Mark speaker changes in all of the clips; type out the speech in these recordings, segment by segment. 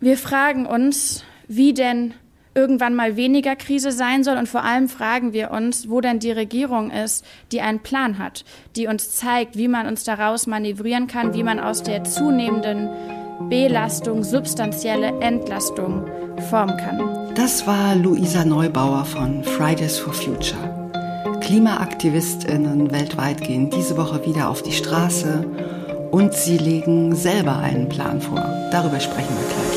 Speaker 1: Wir fragen uns, wie denn irgendwann mal weniger Krise sein soll. Und vor allem fragen wir uns, wo denn die Regierung ist, die einen Plan hat, die uns zeigt, wie man uns daraus manövrieren kann, wie man aus der zunehmenden Belastung substanzielle Entlastung formen kann.
Speaker 2: Das war Luisa Neubauer von Fridays for Future. KlimaaktivistInnen weltweit gehen diese Woche wieder auf die Straße und sie legen selber einen Plan vor. Darüber sprechen wir gleich.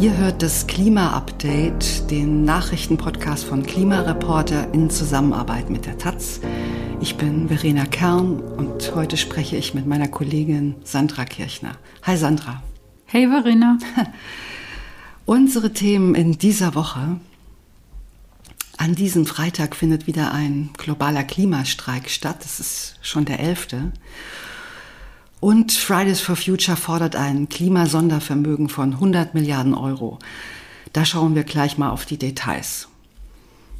Speaker 2: Ihr hört das Klima-Update, den Nachrichtenpodcast von Klimareporter in Zusammenarbeit mit der Taz. Ich bin Verena Kern und heute spreche ich mit meiner Kollegin Sandra Kirchner. Hi Sandra.
Speaker 3: Hey Verena.
Speaker 2: Unsere Themen in dieser Woche. An diesem Freitag findet wieder ein globaler Klimastreik statt. Das ist schon der elfte. Und Fridays for Future fordert ein Klimasondervermögen von 100 Milliarden Euro. Da schauen wir gleich mal auf die Details.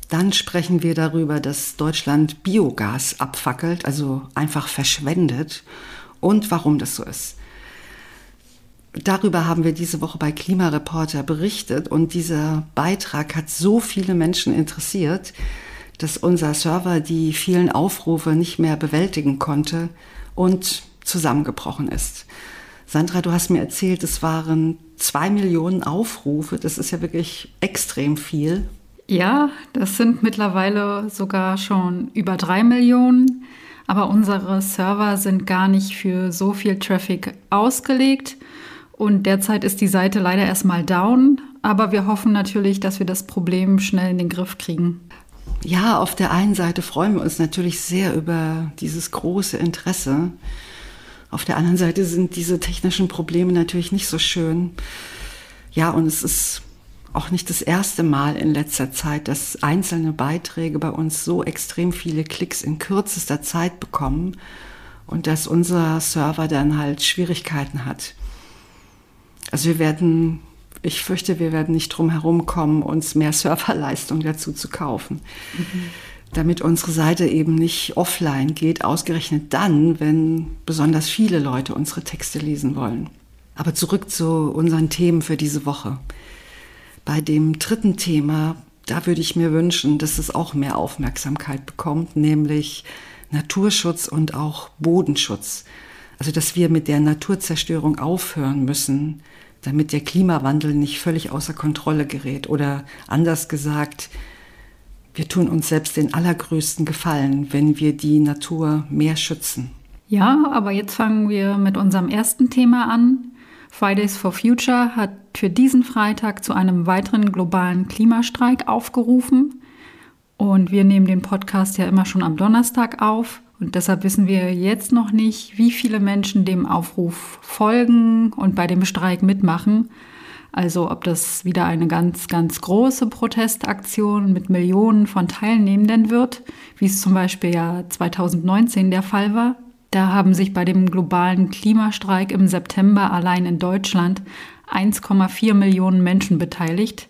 Speaker 2: Dann sprechen wir darüber, dass Deutschland Biogas abfackelt, also einfach verschwendet und warum das so ist. Darüber haben wir diese Woche bei Klimareporter berichtet und dieser Beitrag hat so viele Menschen interessiert, dass unser Server die vielen Aufrufe nicht mehr bewältigen konnte und zusammengebrochen ist. Sandra, du hast mir erzählt, es waren zwei Millionen Aufrufe. Das ist ja wirklich extrem viel.
Speaker 3: Ja, das sind mittlerweile sogar schon über drei Millionen. Aber unsere Server sind gar nicht für so viel Traffic ausgelegt. Und derzeit ist die Seite leider erstmal down, aber wir hoffen natürlich, dass wir das Problem schnell in den Griff kriegen.
Speaker 2: Ja, auf der einen Seite freuen wir uns natürlich sehr über dieses große Interesse. Auf der anderen Seite sind diese technischen Probleme natürlich nicht so schön. Ja, und es ist auch nicht das erste Mal in letzter Zeit, dass einzelne Beiträge bei uns so extrem viele Klicks in kürzester Zeit bekommen und dass unser Server dann halt Schwierigkeiten hat. Also wir werden, ich fürchte, wir werden nicht drum herum kommen, uns mehr Serverleistung dazu zu kaufen. Mhm. Damit unsere Seite eben nicht offline geht, ausgerechnet dann, wenn besonders viele Leute unsere Texte lesen wollen. Aber zurück zu unseren Themen für diese Woche. Bei dem dritten Thema, da würde ich mir wünschen, dass es auch mehr Aufmerksamkeit bekommt, nämlich Naturschutz und auch Bodenschutz. Also dass wir mit der Naturzerstörung aufhören müssen, damit der Klimawandel nicht völlig außer Kontrolle gerät. Oder anders gesagt, wir tun uns selbst den allergrößten Gefallen, wenn wir die Natur mehr schützen.
Speaker 3: Ja, aber jetzt fangen wir mit unserem ersten Thema an. Fridays for Future hat für diesen Freitag zu einem weiteren globalen Klimastreik aufgerufen. Und wir nehmen den Podcast ja immer schon am Donnerstag auf. Und deshalb wissen wir jetzt noch nicht, wie viele Menschen dem Aufruf folgen und bei dem Streik mitmachen. Also ob das wieder eine ganz, ganz große Protestaktion mit Millionen von Teilnehmenden wird, wie es zum Beispiel ja 2019 der Fall war. Da haben sich bei dem globalen Klimastreik im September allein in Deutschland 1,4 Millionen Menschen beteiligt.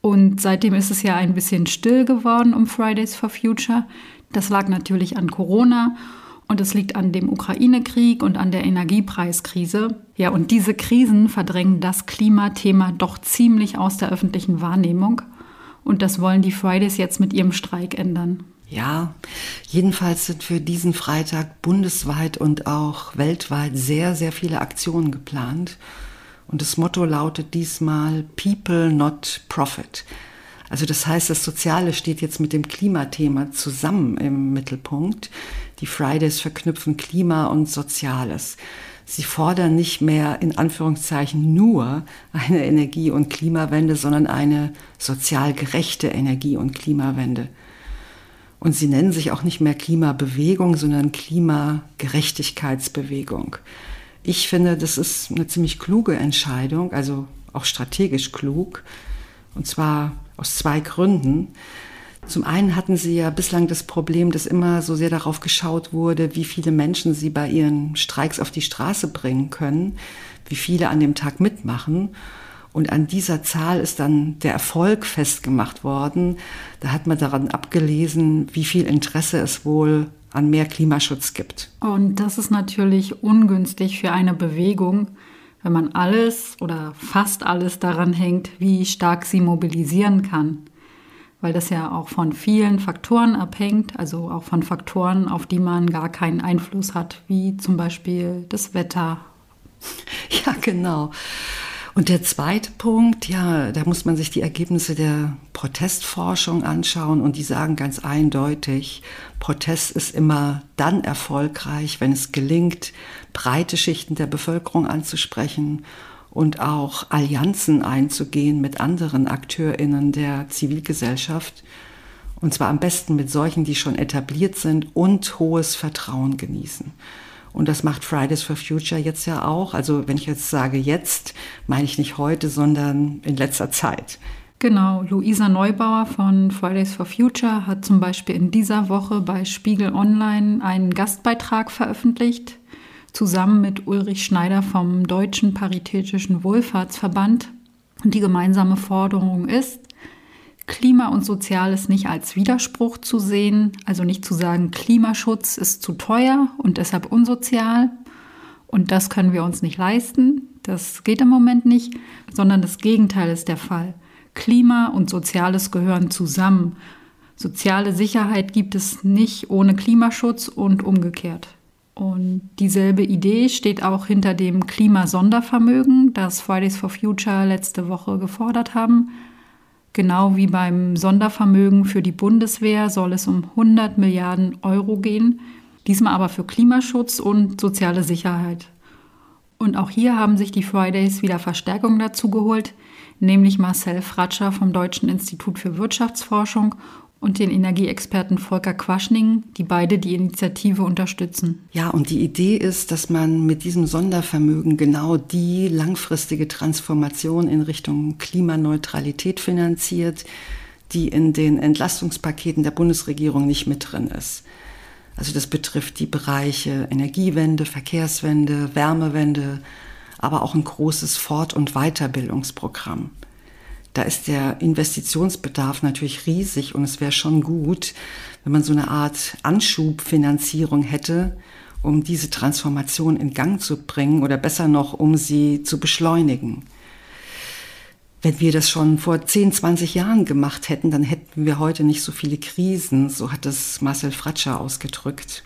Speaker 3: Und seitdem ist es ja ein bisschen still geworden um Fridays for Future. Das lag natürlich an Corona und es liegt an dem Ukraine-Krieg und an der Energiepreiskrise. Ja, und diese Krisen verdrängen das Klimathema doch ziemlich aus der öffentlichen Wahrnehmung. Und das wollen die Fridays jetzt mit ihrem Streik ändern.
Speaker 2: Ja, jedenfalls sind für diesen Freitag bundesweit und auch weltweit sehr, sehr viele Aktionen geplant. Und das Motto lautet diesmal People, not Profit. Also das heißt, das Soziale steht jetzt mit dem Klimathema zusammen im Mittelpunkt. Die Fridays verknüpfen Klima und Soziales. Sie fordern nicht mehr in Anführungszeichen nur eine Energie- und Klimawende, sondern eine sozial gerechte Energie- und Klimawende. Und sie nennen sich auch nicht mehr Klimabewegung, sondern Klimagerechtigkeitsbewegung. Ich finde, das ist eine ziemlich kluge Entscheidung, also auch strategisch klug. Und zwar aus zwei Gründen. Zum einen hatten sie ja bislang das Problem, dass immer so sehr darauf geschaut wurde, wie viele Menschen sie bei ihren Streiks auf die Straße bringen können, wie viele an dem Tag mitmachen. Und an dieser Zahl ist dann der Erfolg festgemacht worden. Da hat man daran abgelesen, wie viel Interesse es wohl an mehr Klimaschutz gibt.
Speaker 3: Und das ist natürlich ungünstig für eine Bewegung, wenn man alles oder fast alles daran hängt, wie stark sie mobilisieren kann. Weil das ja auch von vielen Faktoren abhängt, also auch von Faktoren, auf die man gar keinen Einfluss hat, wie zum Beispiel das Wetter.
Speaker 2: Ja, genau. Und der zweite Punkt, ja, da muss man sich die Ergebnisse der Protestforschung anschauen und die sagen ganz eindeutig, Protest ist immer dann erfolgreich, wenn es gelingt, breite Schichten der Bevölkerung anzusprechen und auch Allianzen einzugehen mit anderen Akteurinnen der Zivilgesellschaft. Und zwar am besten mit solchen, die schon etabliert sind und hohes Vertrauen genießen. Und das macht Fridays for Future jetzt ja auch. Also wenn ich jetzt sage jetzt, meine ich nicht heute, sondern in letzter Zeit.
Speaker 3: Genau, Luisa Neubauer von Fridays for Future hat zum Beispiel in dieser Woche bei Spiegel Online einen Gastbeitrag veröffentlicht, zusammen mit Ulrich Schneider vom Deutschen Paritätischen Wohlfahrtsverband. Und die gemeinsame Forderung ist, Klima und Soziales nicht als Widerspruch zu sehen, also nicht zu sagen, Klimaschutz ist zu teuer und deshalb unsozial und das können wir uns nicht leisten, das geht im Moment nicht, sondern das Gegenteil ist der Fall. Klima und Soziales gehören zusammen. Soziale Sicherheit gibt es nicht ohne Klimaschutz und umgekehrt. Und dieselbe Idee steht auch hinter dem Klimasondervermögen, das Fridays for Future letzte Woche gefordert haben. Genau wie beim Sondervermögen für die Bundeswehr soll es um 100 Milliarden Euro gehen, diesmal aber für Klimaschutz und soziale Sicherheit. Und auch hier haben sich die Fridays wieder Verstärkung dazu geholt, nämlich Marcel Fratscher vom Deutschen Institut für Wirtschaftsforschung und den Energieexperten Volker Quaschning, die beide die Initiative unterstützen.
Speaker 2: Ja, und die Idee ist, dass man mit diesem Sondervermögen genau die langfristige Transformation in Richtung Klimaneutralität finanziert, die in den Entlastungspaketen der Bundesregierung nicht mit drin ist. Also das betrifft die Bereiche Energiewende, Verkehrswende, Wärmewende, aber auch ein großes Fort- und Weiterbildungsprogramm. Da ist der Investitionsbedarf natürlich riesig und es wäre schon gut, wenn man so eine Art Anschubfinanzierung hätte, um diese Transformation in Gang zu bringen oder besser noch, um sie zu beschleunigen. Wenn wir das schon vor 10, 20 Jahren gemacht hätten, dann hätten wir heute nicht so viele Krisen, so hat es Marcel Fratscher ausgedrückt.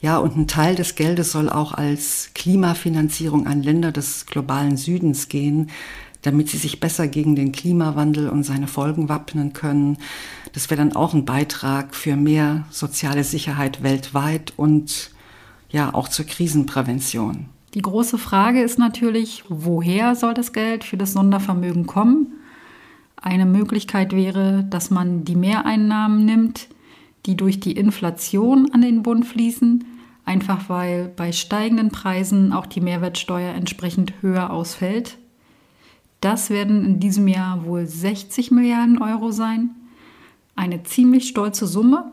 Speaker 2: Ja, und ein Teil des Geldes soll auch als Klimafinanzierung an Länder des globalen Südens gehen, damit sie sich besser gegen den Klimawandel und seine Folgen wappnen können. Das wäre dann auch ein Beitrag für mehr soziale Sicherheit weltweit und ja auch zur Krisenprävention.
Speaker 3: Die große Frage ist natürlich, woher soll das Geld für das Sondervermögen kommen? Eine Möglichkeit wäre, dass man die Mehreinnahmen nimmt, die durch die Inflation an den Bund fließen, einfach weil bei steigenden Preisen auch die Mehrwertsteuer entsprechend höher ausfällt. Das werden in diesem Jahr wohl 60 Milliarden Euro sein. Eine ziemlich stolze Summe.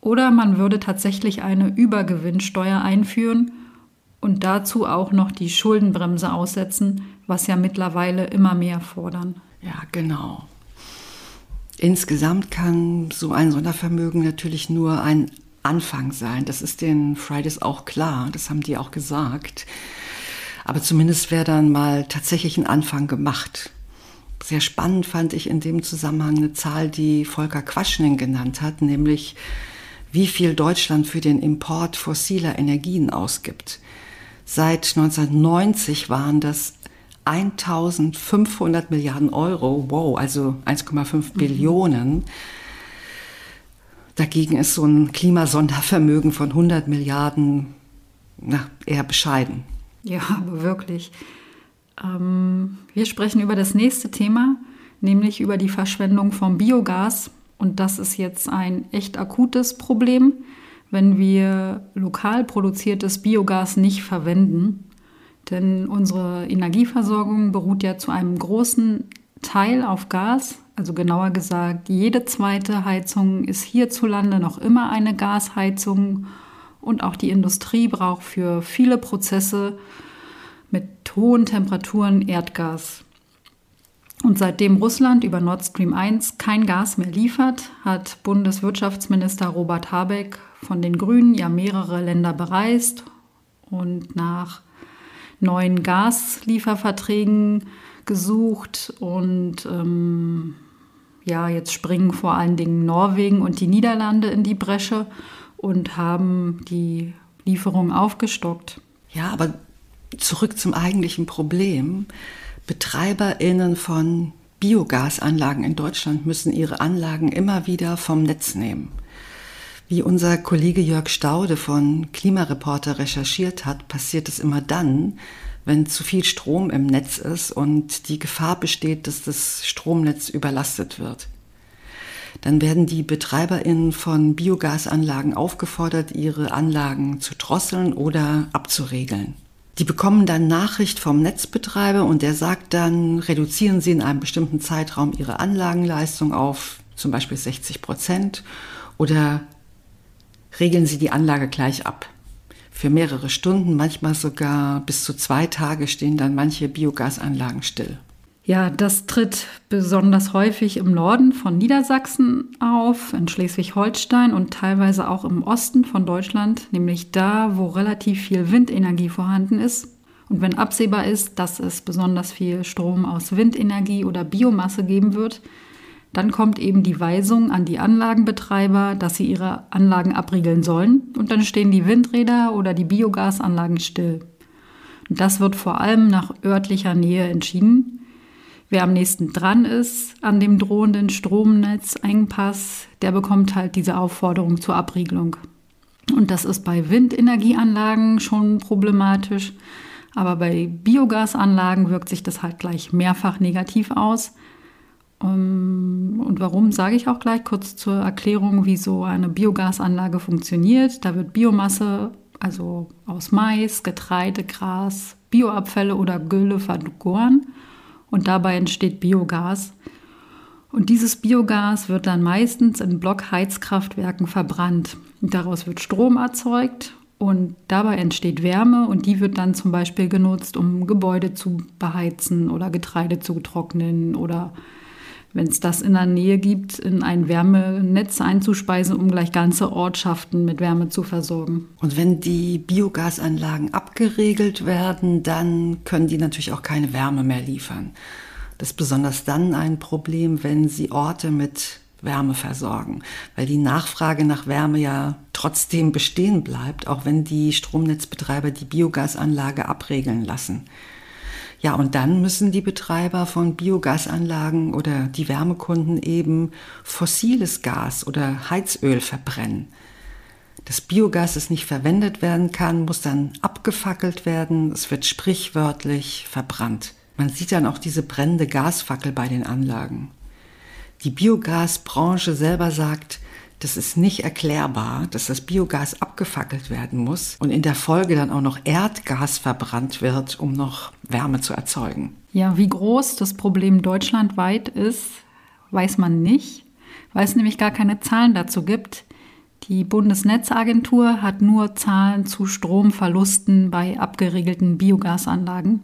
Speaker 3: Oder man würde tatsächlich eine Übergewinnsteuer einführen und dazu auch noch die Schuldenbremse aussetzen, was ja mittlerweile immer mehr fordern.
Speaker 2: Ja, genau. Insgesamt kann so ein Sondervermögen natürlich nur ein Anfang sein. Das ist den Fridays auch klar, das haben die auch gesagt. Aber zumindest wäre dann mal tatsächlich ein Anfang gemacht. Sehr spannend fand ich in dem Zusammenhang eine Zahl, die Volker Quaschning genannt hat, nämlich wie viel Deutschland für den Import fossiler Energien ausgibt. Seit 1990 waren das 1500 Milliarden Euro, wow, also 1,5 mhm. Billionen. Dagegen ist so ein Klimasondervermögen von 100 Milliarden na, eher bescheiden.
Speaker 3: Ja, aber wirklich. Ähm, wir sprechen über das nächste Thema, nämlich über die Verschwendung vom Biogas. Und das ist jetzt ein echt akutes Problem, wenn wir lokal produziertes Biogas nicht verwenden. Denn unsere Energieversorgung beruht ja zu einem großen Teil auf Gas. Also genauer gesagt, jede zweite Heizung ist hierzulande noch immer eine Gasheizung und auch die Industrie braucht für viele Prozesse mit hohen Temperaturen Erdgas. Und seitdem Russland über Nord Stream 1 kein Gas mehr liefert, hat Bundeswirtschaftsminister Robert Habeck von den Grünen ja mehrere Länder bereist und nach neuen Gaslieferverträgen gesucht. Und ähm, ja, jetzt springen vor allen Dingen Norwegen und die Niederlande in die Bresche und haben die Lieferung aufgestockt.
Speaker 2: Ja, aber zurück zum eigentlichen Problem. BetreiberInnen von Biogasanlagen in Deutschland müssen ihre Anlagen immer wieder vom Netz nehmen. Wie unser Kollege Jörg Staude von Klimareporter recherchiert hat, passiert es immer dann, wenn zu viel Strom im Netz ist und die Gefahr besteht, dass das Stromnetz überlastet wird. Dann werden die BetreiberInnen von Biogasanlagen aufgefordert, ihre Anlagen zu drosseln oder abzuregeln. Die bekommen dann Nachricht vom Netzbetreiber und der sagt dann, reduzieren Sie in einem bestimmten Zeitraum Ihre Anlagenleistung auf zum Beispiel 60 Prozent oder regeln Sie die Anlage gleich ab. Für mehrere Stunden, manchmal sogar bis zu zwei Tage stehen dann manche Biogasanlagen still.
Speaker 3: Ja, das tritt besonders häufig im Norden von Niedersachsen auf, in Schleswig-Holstein und teilweise auch im Osten von Deutschland, nämlich da, wo relativ viel Windenergie vorhanden ist. Und wenn absehbar ist, dass es besonders viel Strom aus Windenergie oder Biomasse geben wird, dann kommt eben die Weisung an die Anlagenbetreiber, dass sie ihre Anlagen abriegeln sollen. Und dann stehen die Windräder oder die Biogasanlagen still. Und das wird vor allem nach örtlicher Nähe entschieden. Wer am nächsten dran ist an dem drohenden Stromnetzengpass, der bekommt halt diese Aufforderung zur Abriegelung. Und das ist bei Windenergieanlagen schon problematisch, aber bei Biogasanlagen wirkt sich das halt gleich mehrfach negativ aus. Ähm, und warum sage ich auch gleich kurz zur Erklärung, wie so eine Biogasanlage funktioniert. Da wird Biomasse, also aus Mais, Getreide, Gras, Bioabfälle oder Gülle vergoren und dabei entsteht Biogas. Und dieses Biogas wird dann meistens in Blockheizkraftwerken verbrannt. Daraus wird Strom erzeugt und dabei entsteht Wärme und die wird dann zum Beispiel genutzt, um Gebäude zu beheizen oder Getreide zu trocknen oder wenn es das in der Nähe gibt, in ein Wärmenetz einzuspeisen, um gleich ganze Ortschaften mit Wärme zu versorgen.
Speaker 2: Und wenn die Biogasanlagen abgeregelt werden, dann können die natürlich auch keine Wärme mehr liefern. Das ist besonders dann ein Problem, wenn sie Orte mit Wärme versorgen, weil die Nachfrage nach Wärme ja trotzdem bestehen bleibt, auch wenn die Stromnetzbetreiber die Biogasanlage abregeln lassen. Ja, und dann müssen die Betreiber von Biogasanlagen oder die Wärmekunden eben fossiles Gas oder Heizöl verbrennen. Das Biogas, das nicht verwendet werden kann, muss dann abgefackelt werden. Es wird sprichwörtlich verbrannt. Man sieht dann auch diese brennende Gasfackel bei den Anlagen. Die Biogasbranche selber sagt, das ist nicht erklärbar, dass das Biogas abgefackelt werden muss und in der Folge dann auch noch Erdgas verbrannt wird, um noch Wärme zu erzeugen.
Speaker 3: Ja, wie groß das Problem deutschlandweit ist, weiß man nicht, weil es nämlich gar keine Zahlen dazu gibt. Die Bundesnetzagentur hat nur Zahlen zu Stromverlusten bei abgeregelten Biogasanlagen.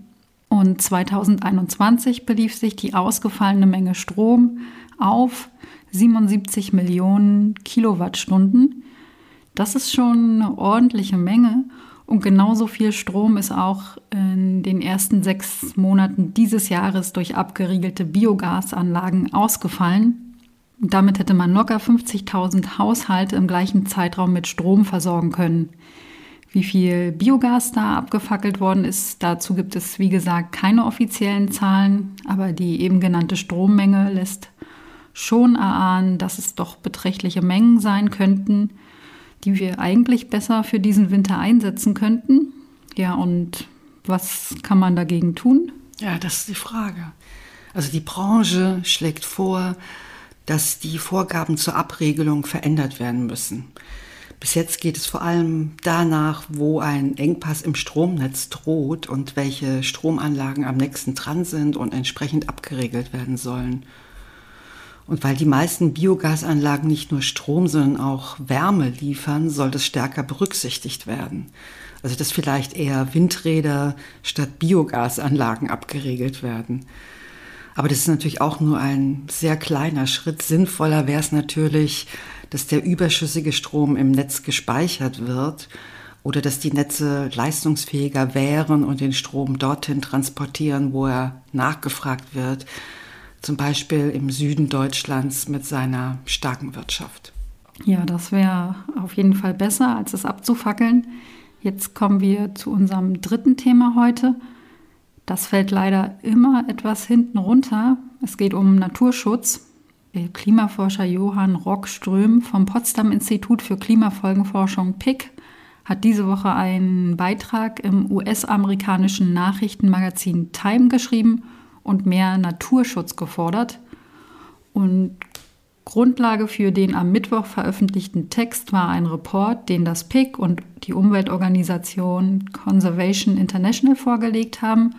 Speaker 3: Und 2021 belief sich die ausgefallene Menge Strom auf 77 Millionen Kilowattstunden. Das ist schon eine ordentliche Menge. Und genauso viel Strom ist auch in den ersten sechs Monaten dieses Jahres durch abgeriegelte Biogasanlagen ausgefallen. Damit hätte man locker 50.000 Haushalte im gleichen Zeitraum mit Strom versorgen können. Wie viel Biogas da abgefackelt worden ist, dazu gibt es, wie gesagt, keine offiziellen Zahlen, aber die eben genannte Strommenge lässt schon erahnen, dass es doch beträchtliche Mengen sein könnten, die wir eigentlich besser für diesen Winter einsetzen könnten. Ja, und was kann man dagegen tun?
Speaker 2: Ja, das ist die Frage. Also die Branche schlägt vor, dass die Vorgaben zur Abregelung verändert werden müssen. Bis jetzt geht es vor allem danach, wo ein Engpass im Stromnetz droht und welche Stromanlagen am nächsten dran sind und entsprechend abgeregelt werden sollen. Und weil die meisten Biogasanlagen nicht nur Strom, sondern auch Wärme liefern, soll das stärker berücksichtigt werden. Also dass vielleicht eher Windräder statt Biogasanlagen abgeregelt werden. Aber das ist natürlich auch nur ein sehr kleiner Schritt. Sinnvoller wäre es natürlich, dass der überschüssige Strom im Netz gespeichert wird oder dass die Netze leistungsfähiger wären und den Strom dorthin transportieren, wo er nachgefragt wird, zum Beispiel im Süden Deutschlands mit seiner starken Wirtschaft.
Speaker 3: Ja, das wäre auf jeden Fall besser, als es abzufackeln. Jetzt kommen wir zu unserem dritten Thema heute. Das fällt leider immer etwas hinten runter. Es geht um Naturschutz. Der Klimaforscher Johann Rockström vom Potsdam Institut für Klimafolgenforschung PIC hat diese Woche einen Beitrag im US-amerikanischen Nachrichtenmagazin Time geschrieben und mehr Naturschutz gefordert. Und Grundlage für den am Mittwoch veröffentlichten Text war ein Report, den das PIC und die Umweltorganisation Conservation International vorgelegt haben.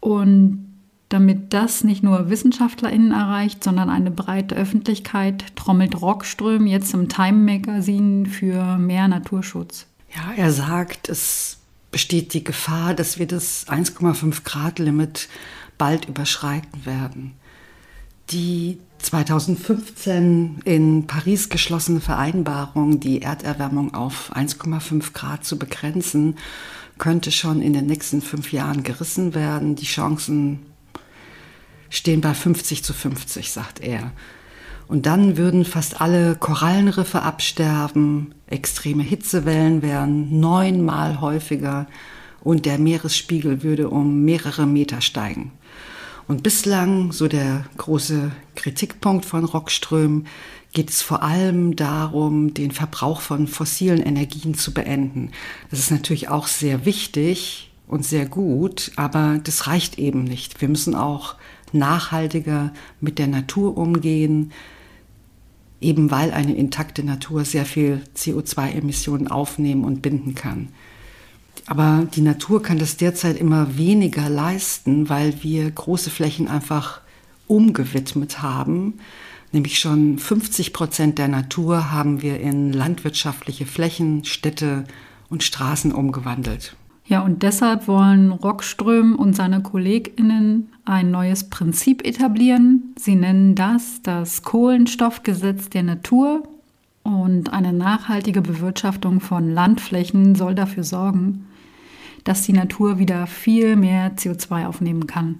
Speaker 3: Und damit das nicht nur WissenschaftlerInnen erreicht, sondern eine breite Öffentlichkeit, trommelt Rockström jetzt im Time Magazine für mehr Naturschutz.
Speaker 2: Ja, er sagt, es besteht die Gefahr, dass wir das 1,5 Grad Limit bald überschreiten werden. Die 2015 in Paris geschlossene Vereinbarung, die Erderwärmung auf 1,5 Grad zu begrenzen, könnte schon in den nächsten fünf Jahren gerissen werden. Die Chancen stehen bei 50 zu 50, sagt er. Und dann würden fast alle Korallenriffe absterben, extreme Hitzewellen wären neunmal häufiger und der Meeresspiegel würde um mehrere Meter steigen. Und bislang, so der große Kritikpunkt von Rockström, geht es vor allem darum, den Verbrauch von fossilen Energien zu beenden. Das ist natürlich auch sehr wichtig und sehr gut, aber das reicht eben nicht. Wir müssen auch nachhaltiger mit der Natur umgehen, eben weil eine intakte Natur sehr viel CO2-Emissionen aufnehmen und binden kann. Aber die Natur kann das derzeit immer weniger leisten, weil wir große Flächen einfach umgewidmet haben. Nämlich schon 50 Prozent der Natur haben wir in landwirtschaftliche Flächen, Städte und Straßen umgewandelt.
Speaker 3: Ja, und deshalb wollen Rockström und seine KollegInnen ein neues Prinzip etablieren. Sie nennen das das Kohlenstoffgesetz der Natur. Und eine nachhaltige Bewirtschaftung von Landflächen soll dafür sorgen, dass die Natur wieder viel mehr CO2 aufnehmen kann.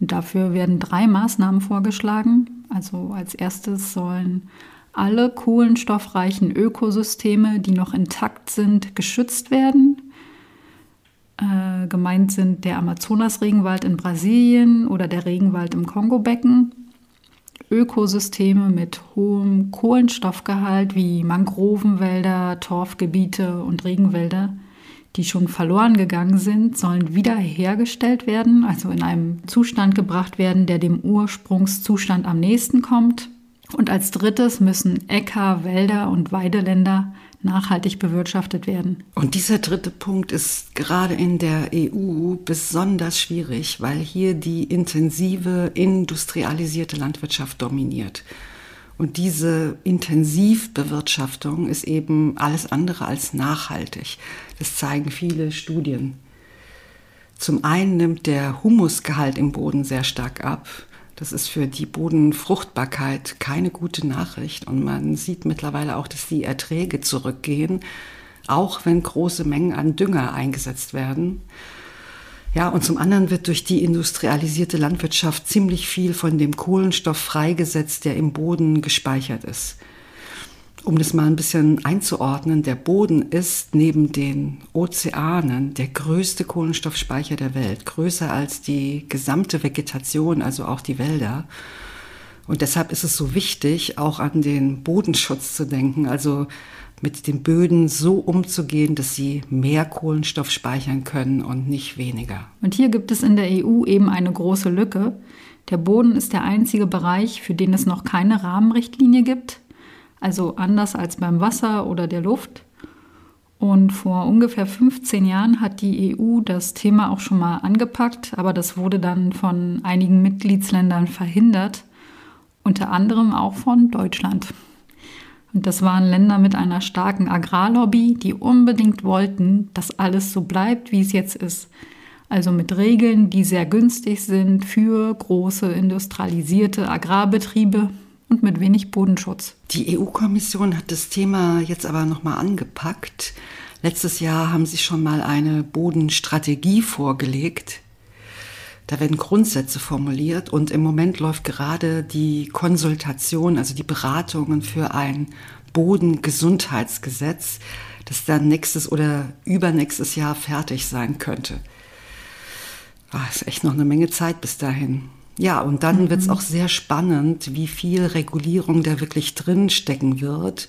Speaker 3: Und dafür werden drei Maßnahmen vorgeschlagen. Also als erstes sollen alle kohlenstoffreichen Ökosysteme, die noch intakt sind, geschützt werden. Äh, gemeint sind der Amazonas-Regenwald in Brasilien oder der Regenwald im Kongo-Becken. Ökosysteme mit hohem Kohlenstoffgehalt wie Mangrovenwälder, Torfgebiete und Regenwälder die schon verloren gegangen sind, sollen wiederhergestellt werden, also in einem Zustand gebracht werden, der dem Ursprungszustand am nächsten kommt. Und als drittes müssen Äcker, Wälder und Weideländer nachhaltig bewirtschaftet werden.
Speaker 2: Und dieser dritte Punkt ist gerade in der EU besonders schwierig, weil hier die intensive industrialisierte Landwirtschaft dominiert. Und diese Intensivbewirtschaftung ist eben alles andere als nachhaltig. Das zeigen viele Studien. Zum einen nimmt der Humusgehalt im Boden sehr stark ab. Das ist für die Bodenfruchtbarkeit keine gute Nachricht. Und man sieht mittlerweile auch, dass die Erträge zurückgehen, auch wenn große Mengen an Dünger eingesetzt werden. Ja, und zum anderen wird durch die industrialisierte Landwirtschaft ziemlich viel von dem Kohlenstoff freigesetzt, der im Boden gespeichert ist. Um das mal ein bisschen einzuordnen, der Boden ist neben den Ozeanen der größte Kohlenstoffspeicher der Welt, größer als die gesamte Vegetation, also auch die Wälder. Und deshalb ist es so wichtig, auch an den Bodenschutz zu denken, also mit den Böden so umzugehen, dass sie mehr Kohlenstoff speichern können und nicht weniger.
Speaker 3: Und hier gibt es in der EU eben eine große Lücke. Der Boden ist der einzige Bereich, für den es noch keine Rahmenrichtlinie gibt, also anders als beim Wasser oder der Luft. Und vor ungefähr 15 Jahren hat die EU das Thema auch schon mal angepackt, aber das wurde dann von einigen Mitgliedsländern verhindert, unter anderem auch von Deutschland. Und das waren Länder mit einer starken Agrarlobby, die unbedingt wollten, dass alles so bleibt, wie es jetzt ist. also mit Regeln, die sehr günstig sind für große industrialisierte Agrarbetriebe und mit wenig Bodenschutz.
Speaker 2: Die EU-Kommission hat das Thema jetzt aber nochmal angepackt. Letztes Jahr haben sie schon mal eine Bodenstrategie vorgelegt. Da werden Grundsätze formuliert und im Moment läuft gerade die Konsultation, also die Beratungen für ein Bodengesundheitsgesetz, das dann nächstes oder übernächstes Jahr fertig sein könnte. Ah, ist echt noch eine Menge Zeit bis dahin. Ja, und dann mhm. wird es auch sehr spannend, wie viel Regulierung da wirklich drin stecken wird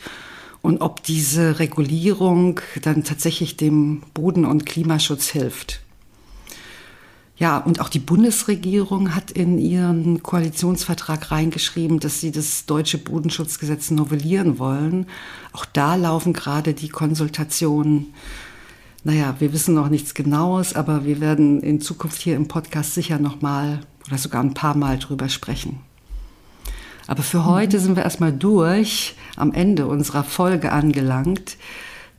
Speaker 2: und ob diese Regulierung dann tatsächlich dem Boden- und Klimaschutz hilft. Ja, und auch die Bundesregierung hat in ihren Koalitionsvertrag reingeschrieben, dass sie das deutsche Bodenschutzgesetz novellieren wollen. Auch da laufen gerade die Konsultationen. Naja, wir wissen noch nichts Genaues, aber wir werden in Zukunft hier im Podcast sicher nochmal oder sogar ein paar Mal drüber sprechen. Aber für mhm. heute sind wir erstmal durch, am Ende unserer Folge angelangt.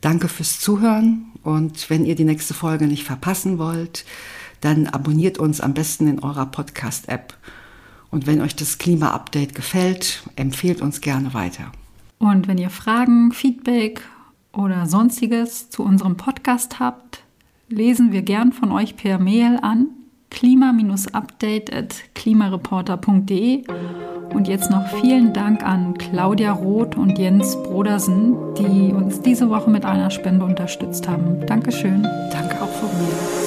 Speaker 2: Danke fürs Zuhören und wenn ihr die nächste Folge nicht verpassen wollt, dann abonniert uns am besten in eurer Podcast-App. Und wenn euch das Klima-Update gefällt, empfehlt uns gerne weiter.
Speaker 3: Und wenn ihr Fragen, Feedback oder sonstiges zu unserem Podcast habt, lesen wir gern von euch per Mail an klima-update at klimareporter.de. Und jetzt noch vielen Dank an Claudia Roth und Jens Brodersen, die uns diese Woche mit einer Spende unterstützt haben. Dankeschön.
Speaker 2: Danke auch von mir.